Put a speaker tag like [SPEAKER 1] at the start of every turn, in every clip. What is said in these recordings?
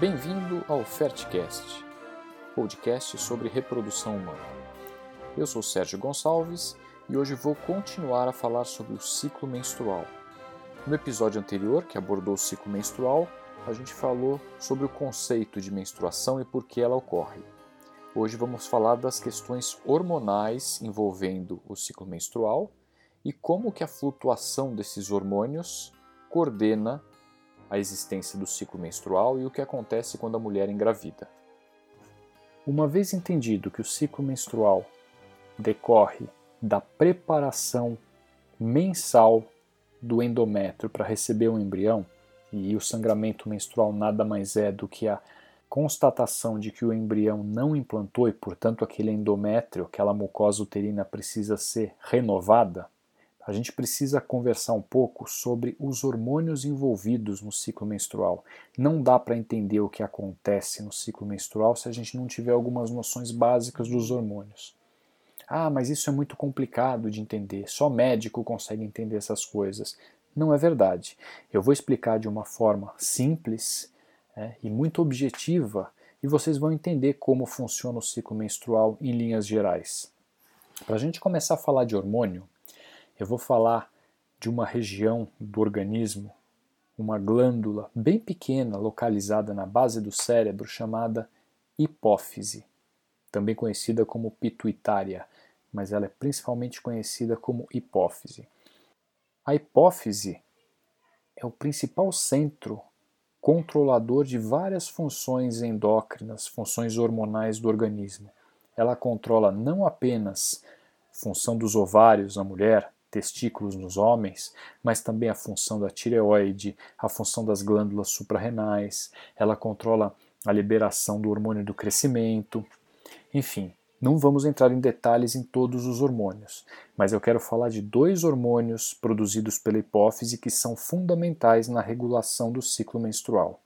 [SPEAKER 1] Bem-vindo ao Fertcast, podcast sobre reprodução humana. Eu sou Sérgio Gonçalves e hoje vou continuar a falar sobre o ciclo menstrual. No episódio anterior, que abordou o ciclo menstrual, a gente falou sobre o conceito de menstruação e por que ela ocorre. Hoje vamos falar das questões hormonais envolvendo o ciclo menstrual e como que a flutuação desses hormônios coordena a existência do ciclo menstrual e o que acontece quando a mulher engravida. Uma vez entendido que o ciclo menstrual decorre da preparação mensal do endométrio para receber um embrião, e o sangramento menstrual nada mais é do que a constatação de que o embrião não implantou e, portanto, aquele endométrio, aquela mucosa uterina precisa ser renovada, a gente precisa conversar um pouco sobre os hormônios envolvidos no ciclo menstrual. Não dá para entender o que acontece no ciclo menstrual se a gente não tiver algumas noções básicas dos hormônios. Ah, mas isso é muito complicado de entender, só médico consegue entender essas coisas. Não é verdade. Eu vou explicar de uma forma simples é, e muito objetiva, e vocês vão entender como funciona o ciclo menstrual em linhas gerais. Para a gente começar a falar de hormônio, eu vou falar de uma região do organismo, uma glândula bem pequena localizada na base do cérebro chamada hipófise, também conhecida como pituitária, mas ela é principalmente conhecida como hipófise. A hipófise é o principal centro controlador de várias funções endócrinas, funções hormonais do organismo. Ela controla não apenas função dos ovários na mulher, testículos nos homens, mas também a função da tireoide, a função das glândulas suprarrenais, ela controla a liberação do hormônio do crescimento. Enfim, não vamos entrar em detalhes em todos os hormônios, mas eu quero falar de dois hormônios produzidos pela hipófise que são fundamentais na regulação do ciclo menstrual.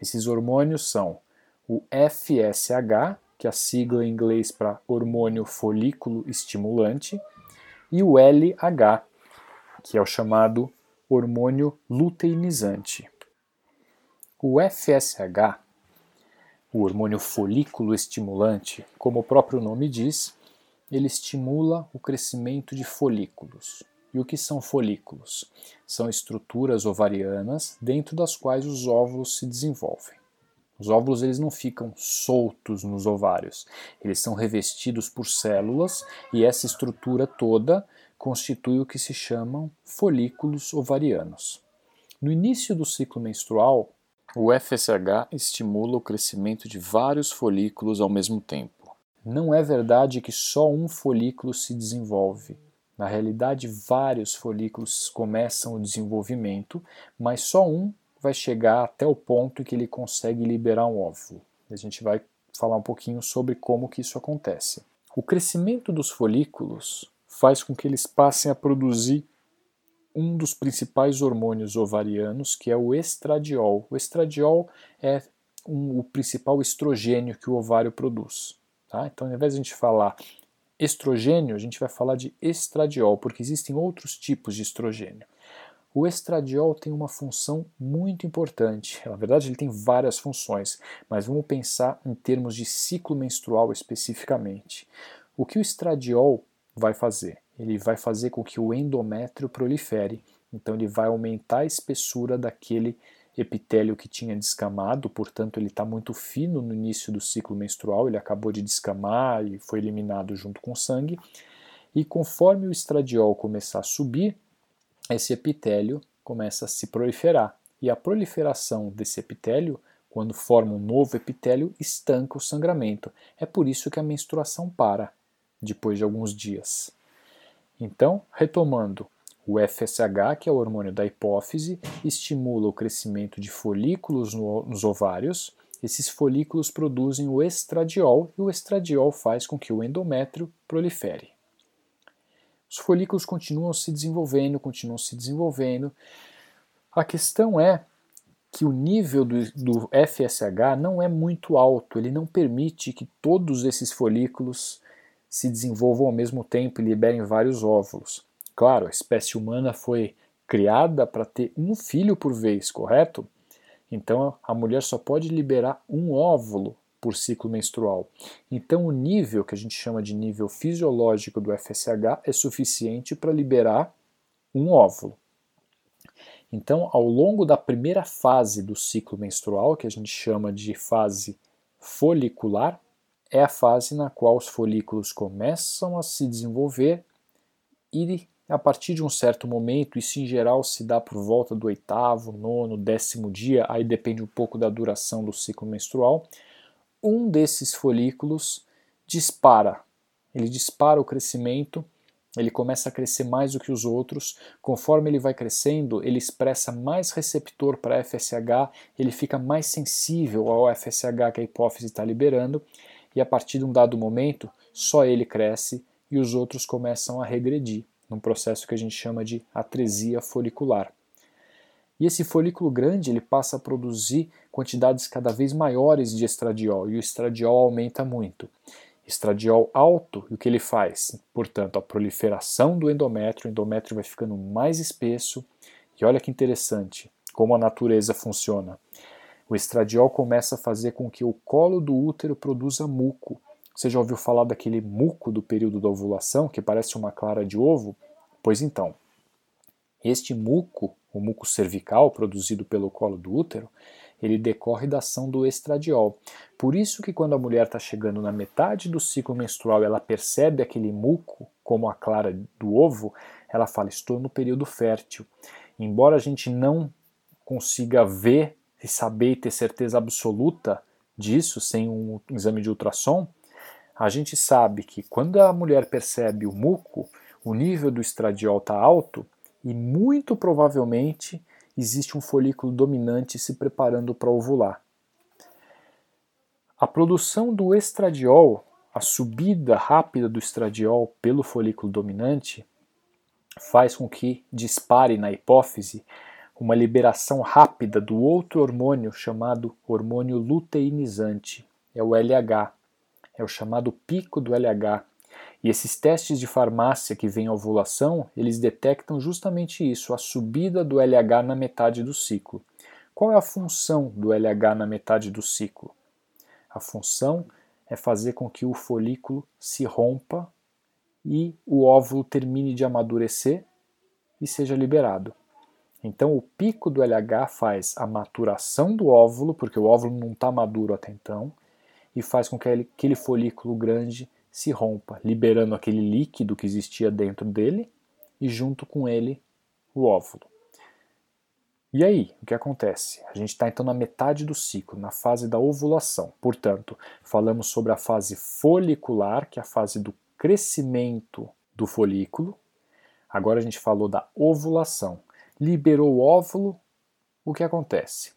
[SPEAKER 1] Esses hormônios são o FSH, que é a sigla em inglês para hormônio folículo estimulante, e o LH, que é o chamado hormônio luteinizante. O FSH o hormônio folículo estimulante, como o próprio nome diz, ele estimula o crescimento de folículos. E o que são folículos? São estruturas ovarianas dentro das quais os óvulos se desenvolvem. Os óvulos eles não ficam soltos nos ovários, eles são revestidos por células e essa estrutura toda constitui o que se chamam folículos ovarianos. No início do ciclo menstrual, o FSH estimula o crescimento de vários folículos ao mesmo tempo. Não é verdade que só um folículo se desenvolve. Na realidade, vários folículos começam o desenvolvimento, mas só um vai chegar até o ponto em que ele consegue liberar um óvulo. A gente vai falar um pouquinho sobre como que isso acontece. O crescimento dos folículos faz com que eles passem a produzir um dos principais hormônios ovarianos, que é o estradiol. O estradiol é um, o principal estrogênio que o ovário produz. Tá? Então, ao invés de a gente falar estrogênio, a gente vai falar de estradiol, porque existem outros tipos de estrogênio. O estradiol tem uma função muito importante. Na verdade, ele tem várias funções, mas vamos pensar em termos de ciclo menstrual especificamente. O que o estradiol vai fazer? ele vai fazer com que o endométrio prolifere. Então ele vai aumentar a espessura daquele epitélio que tinha descamado, portanto ele está muito fino no início do ciclo menstrual, ele acabou de descamar e foi eliminado junto com o sangue. E conforme o estradiol começar a subir, esse epitélio começa a se proliferar. E a proliferação desse epitélio, quando forma um novo epitélio, estanca o sangramento. É por isso que a menstruação para depois de alguns dias. Então, retomando, o FSH, que é o hormônio da hipófise, estimula o crescimento de folículos no, nos ovários. Esses folículos produzem o estradiol e o estradiol faz com que o endométrio prolifere. Os folículos continuam se desenvolvendo, continuam se desenvolvendo. A questão é que o nível do, do FSH não é muito alto, ele não permite que todos esses folículos se desenvolvam ao mesmo tempo e liberem vários óvulos. Claro, a espécie humana foi criada para ter um filho por vez, correto? Então a mulher só pode liberar um óvulo por ciclo menstrual. Então o nível que a gente chama de nível fisiológico do FSH é suficiente para liberar um óvulo. Então, ao longo da primeira fase do ciclo menstrual, que a gente chama de fase folicular, é a fase na qual os folículos começam a se desenvolver e a partir de um certo momento, isso em geral se dá por volta do oitavo, nono, décimo dia, aí depende um pouco da duração do ciclo menstrual, um desses folículos dispara. Ele dispara o crescimento, ele começa a crescer mais do que os outros. Conforme ele vai crescendo, ele expressa mais receptor para FSH, ele fica mais sensível ao FSH que a hipófise está liberando, e a partir de um dado momento, só ele cresce e os outros começam a regredir, num processo que a gente chama de atresia folicular. E esse folículo grande ele passa a produzir quantidades cada vez maiores de estradiol e o estradiol aumenta muito. Estradiol alto, e o que ele faz? Portanto, a proliferação do endométrio, o endométrio vai ficando mais espesso. E olha que interessante como a natureza funciona. O estradiol começa a fazer com que o colo do útero produza muco. Você já ouviu falar daquele muco do período da ovulação, que parece uma clara de ovo? Pois então, este muco o muco cervical produzido pelo colo do útero, ele decorre da ação do estradiol. Por isso que quando a mulher está chegando na metade do ciclo menstrual, ela percebe aquele muco como a clara do ovo, ela fala: estou no período fértil. Embora a gente não consiga ver e saber e ter certeza absoluta disso sem um exame de ultrassom, a gente sabe que quando a mulher percebe o muco, o nível do estradiol está alto, e muito provavelmente existe um folículo dominante se preparando para ovular. A produção do estradiol, a subida rápida do estradiol pelo folículo dominante, faz com que dispare na hipófise uma liberação rápida do outro hormônio chamado hormônio luteinizante, é o LH, é o chamado pico do LH, e esses testes de farmácia que vêm à ovulação, eles detectam justamente isso, a subida do LH na metade do ciclo. Qual é a função do LH na metade do ciclo? A função é fazer com que o folículo se rompa e o óvulo termine de amadurecer e seja liberado. Então, o pico do LH faz a maturação do óvulo, porque o óvulo não está maduro até então, e faz com que aquele folículo grande se rompa, liberando aquele líquido que existia dentro dele e junto com ele o óvulo. E aí, o que acontece? A gente está então na metade do ciclo, na fase da ovulação. Portanto, falamos sobre a fase folicular, que é a fase do crescimento do folículo. Agora a gente falou da ovulação. Liberou o óvulo, o que acontece?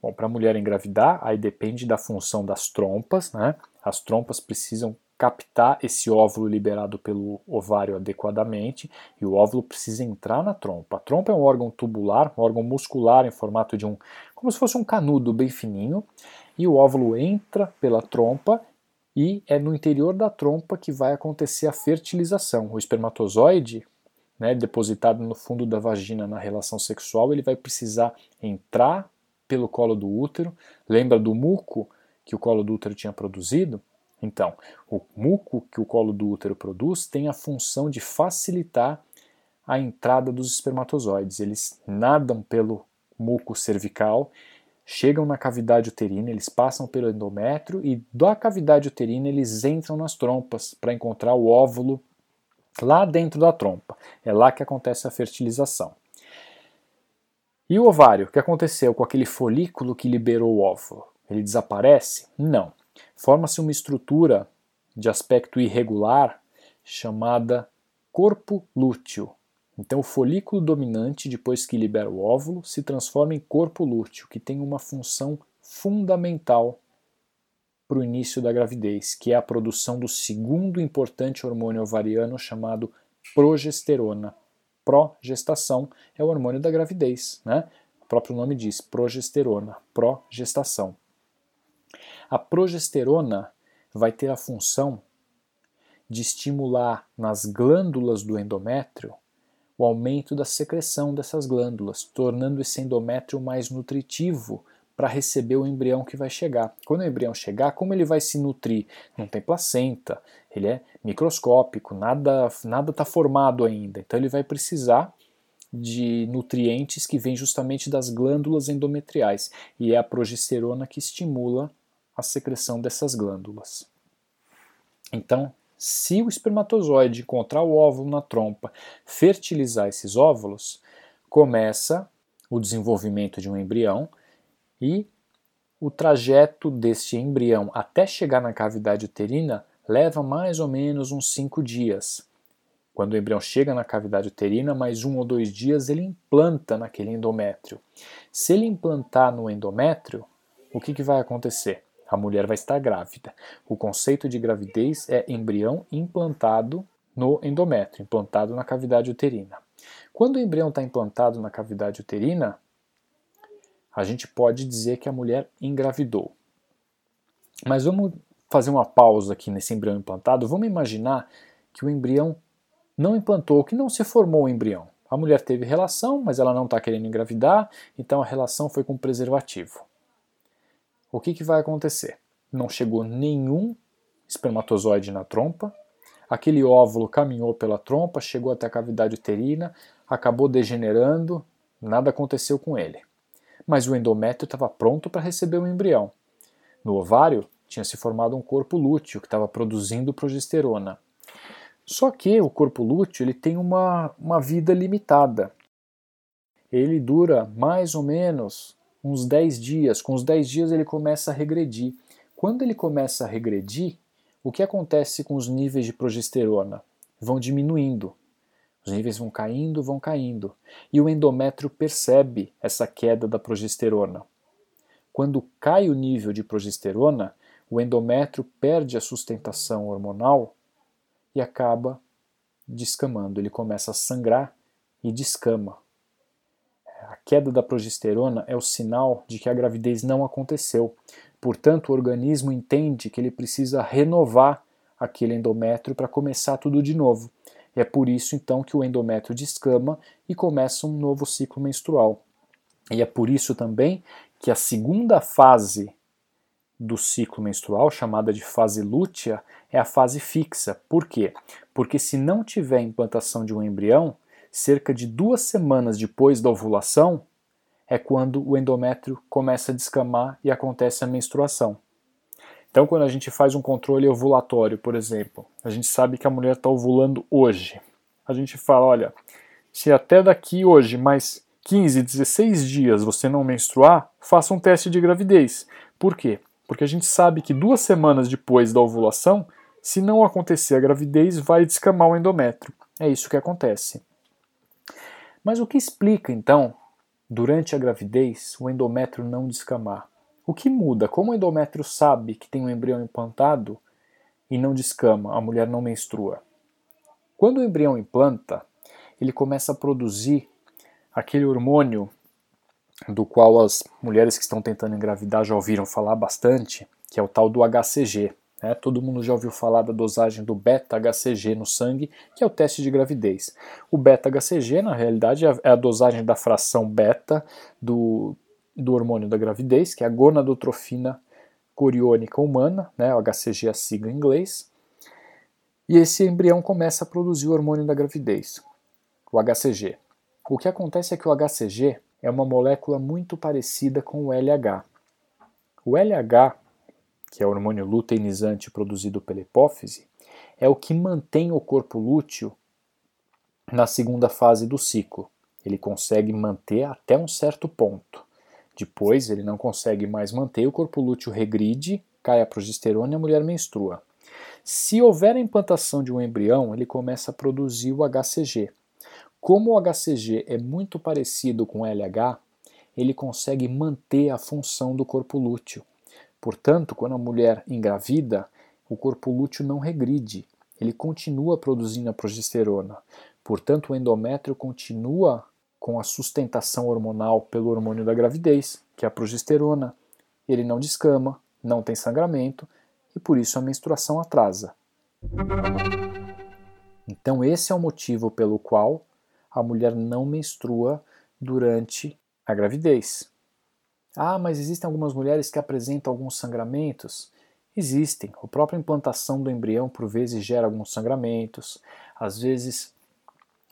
[SPEAKER 1] Bom, para a mulher engravidar, aí depende da função das trompas, né? As trompas precisam captar esse óvulo liberado pelo ovário adequadamente e o óvulo precisa entrar na trompa. A trompa é um órgão tubular, um órgão muscular em formato de um, como se fosse um canudo bem fininho, e o óvulo entra pela trompa e é no interior da trompa que vai acontecer a fertilização. O espermatozoide, né, depositado no fundo da vagina na relação sexual, ele vai precisar entrar pelo colo do útero. Lembra do muco que o colo do útero tinha produzido? Então, o muco que o colo do útero produz tem a função de facilitar a entrada dos espermatozoides. Eles nadam pelo muco cervical, chegam na cavidade uterina, eles passam pelo endométrio e da cavidade uterina eles entram nas trompas para encontrar o óvulo lá dentro da trompa. É lá que acontece a fertilização. E o ovário? O que aconteceu com aquele folículo que liberou o óvulo? Ele desaparece? Não forma-se uma estrutura de aspecto irregular chamada corpo lúteo. Então, o folículo dominante, depois que libera o óvulo, se transforma em corpo lúteo, que tem uma função fundamental para o início da gravidez, que é a produção do segundo importante hormônio ovariano chamado progesterona. Progestação é o hormônio da gravidez, né? O próprio nome diz progesterona, progestação. A progesterona vai ter a função de estimular nas glândulas do endométrio o aumento da secreção dessas glândulas, tornando esse endométrio mais nutritivo para receber o embrião que vai chegar. Quando o embrião chegar, como ele vai se nutrir? Não tem placenta, ele é microscópico, nada nada está formado ainda. Então ele vai precisar de nutrientes que vêm justamente das glândulas endometriais e é a progesterona que estimula a secreção dessas glândulas. Então, se o espermatozoide encontrar o óvulo na trompa, fertilizar esses óvulos, começa o desenvolvimento de um embrião e o trajeto deste embrião até chegar na cavidade uterina leva mais ou menos uns 5 dias. Quando o embrião chega na cavidade uterina, mais um ou dois dias ele implanta naquele endométrio. Se ele implantar no endométrio, o que, que vai acontecer? A mulher vai estar grávida. O conceito de gravidez é embrião implantado no endométrio, implantado na cavidade uterina. Quando o embrião está implantado na cavidade uterina, a gente pode dizer que a mulher engravidou. Mas vamos fazer uma pausa aqui nesse embrião implantado. Vamos imaginar que o embrião não implantou, que não se formou o embrião. A mulher teve relação, mas ela não está querendo engravidar, então a relação foi com preservativo. O que, que vai acontecer? Não chegou nenhum espermatozoide na trompa, aquele óvulo caminhou pela trompa, chegou até a cavidade uterina, acabou degenerando, nada aconteceu com ele mas o endométrio estava pronto para receber o embrião. No ovário tinha se formado um corpo lúteo que estava produzindo progesterona. Só que o corpo lúteo ele tem uma, uma vida limitada. Ele dura mais ou menos uns 10 dias. Com os 10 dias ele começa a regredir. Quando ele começa a regredir, o que acontece com os níveis de progesterona? Vão diminuindo. Os níveis vão caindo, vão caindo. E o endométrio percebe essa queda da progesterona. Quando cai o nível de progesterona, o endométrio perde a sustentação hormonal e acaba descamando. Ele começa a sangrar e descama. A queda da progesterona é o sinal de que a gravidez não aconteceu. Portanto, o organismo entende que ele precisa renovar aquele endométrio para começar tudo de novo. E é por isso então que o endométrio descama e começa um novo ciclo menstrual. E é por isso também que a segunda fase do ciclo menstrual, chamada de fase lútea, é a fase fixa. Por quê? Porque se não tiver implantação de um embrião, cerca de duas semanas depois da ovulação é quando o endométrio começa a descamar e acontece a menstruação. Então, quando a gente faz um controle ovulatório, por exemplo, a gente sabe que a mulher está ovulando hoje. A gente fala: olha, se até daqui hoje, mais 15, 16 dias você não menstruar, faça um teste de gravidez. Por quê? Porque a gente sabe que duas semanas depois da ovulação, se não acontecer a gravidez, vai descamar o endométrio. É isso que acontece. Mas o que explica, então, durante a gravidez, o endométrio não descamar? O que muda? Como o endométrio sabe que tem um embrião implantado e não descama, a mulher não menstrua? Quando o embrião implanta, ele começa a produzir aquele hormônio do qual as mulheres que estão tentando engravidar já ouviram falar bastante, que é o tal do HCG. Né? Todo mundo já ouviu falar da dosagem do beta-HCG no sangue, que é o teste de gravidez. O beta-HCG, na realidade, é a dosagem da fração beta do do hormônio da gravidez, que é a gonadotrofina coriônica humana, né, o HCG é a sigla em inglês, e esse embrião começa a produzir o hormônio da gravidez, o HCG. O que acontece é que o HCG é uma molécula muito parecida com o LH. O LH, que é o hormônio luteinizante produzido pela hipófise, é o que mantém o corpo lúteo na segunda fase do ciclo. Ele consegue manter até um certo ponto. Depois, ele não consegue mais manter, o corpo lúteo regride, cai a progesterona e a mulher menstrua. Se houver a implantação de um embrião, ele começa a produzir o HCG. Como o HCG é muito parecido com o LH, ele consegue manter a função do corpo lúteo. Portanto, quando a mulher engravida, o corpo lúteo não regride, ele continua produzindo a progesterona. Portanto, o endométrio continua com a sustentação hormonal pelo hormônio da gravidez, que é a progesterona. Ele não descama, não tem sangramento e por isso a menstruação atrasa. Então, esse é o motivo pelo qual a mulher não menstrua durante a gravidez. Ah, mas existem algumas mulheres que apresentam alguns sangramentos? Existem. A própria implantação do embrião por vezes gera alguns sangramentos. Às vezes,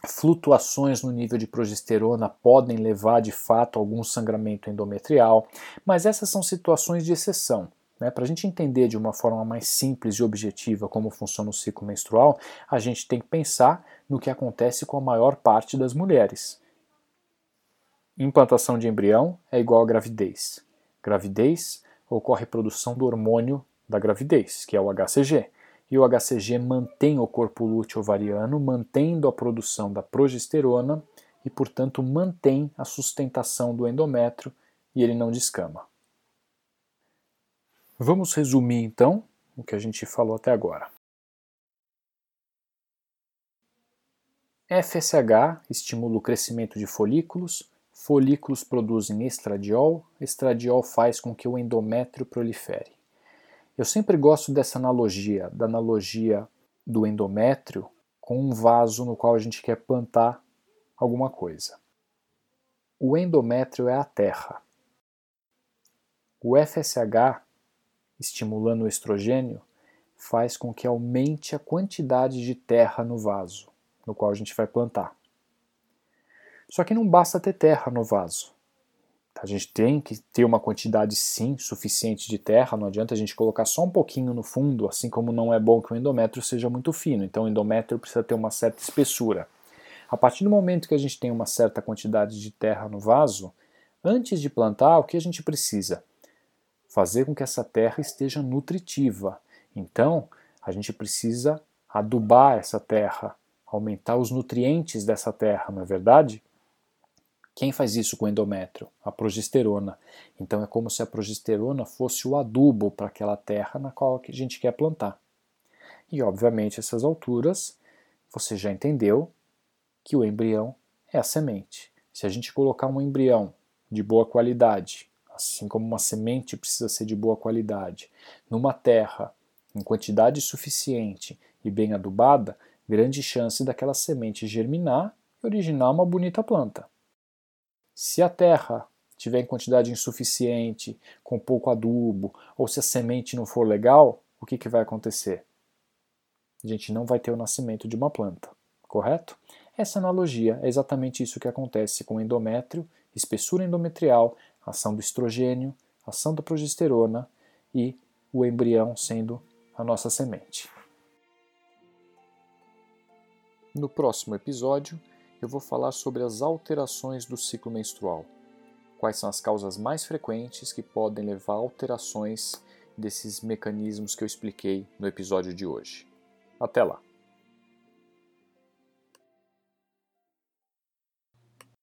[SPEAKER 1] flutuações no nível de progesterona podem levar de fato a algum sangramento endometrial, mas essas são situações de exceção. Né? Para a gente entender de uma forma mais simples e objetiva como funciona o ciclo menstrual, a gente tem que pensar no que acontece com a maior parte das mulheres. Implantação de embrião é igual a gravidez. Gravidez ocorre produção do hormônio da gravidez, que é o HCG. E o HCG mantém o corpo lúteo ovariano, mantendo a produção da progesterona e, portanto, mantém a sustentação do endométrio e ele não descama. Vamos resumir então o que a gente falou até agora. FSH estimula o crescimento de folículos, folículos produzem estradiol, estradiol faz com que o endométrio prolifere. Eu sempre gosto dessa analogia, da analogia do endométrio com um vaso no qual a gente quer plantar alguma coisa. O endométrio é a terra. O FSH estimulando o estrogênio, faz com que aumente a quantidade de terra no vaso, no qual a gente vai plantar. Só que não basta ter terra no vaso. A gente tem que ter uma quantidade, sim, suficiente de terra, não adianta a gente colocar só um pouquinho no fundo, assim como não é bom que o endométrio seja muito fino. Então, o endométrio precisa ter uma certa espessura. A partir do momento que a gente tem uma certa quantidade de terra no vaso, antes de plantar, o que a gente precisa? fazer com que essa terra esteja nutritiva. Então, a gente precisa adubar essa terra, aumentar os nutrientes dessa terra, não é verdade? Quem faz isso com o endométrio? A progesterona. Então é como se a progesterona fosse o adubo para aquela terra na qual a gente quer plantar. E obviamente essas alturas, você já entendeu que o embrião é a semente. Se a gente colocar um embrião de boa qualidade assim como uma semente precisa ser de boa qualidade, numa terra em quantidade suficiente e bem adubada, grande chance daquela semente germinar e originar uma bonita planta. Se a terra tiver em quantidade insuficiente, com pouco adubo, ou se a semente não for legal, o que, que vai acontecer? A gente não vai ter o nascimento de uma planta, correto? Essa analogia é exatamente isso que acontece com o endométrio, espessura endometrial, ação do estrogênio, ação da progesterona e o embrião sendo a nossa semente. No próximo episódio, eu vou falar sobre as alterações do ciclo menstrual. Quais são as causas mais frequentes que podem levar a alterações desses mecanismos que eu expliquei no episódio de hoje. Até lá!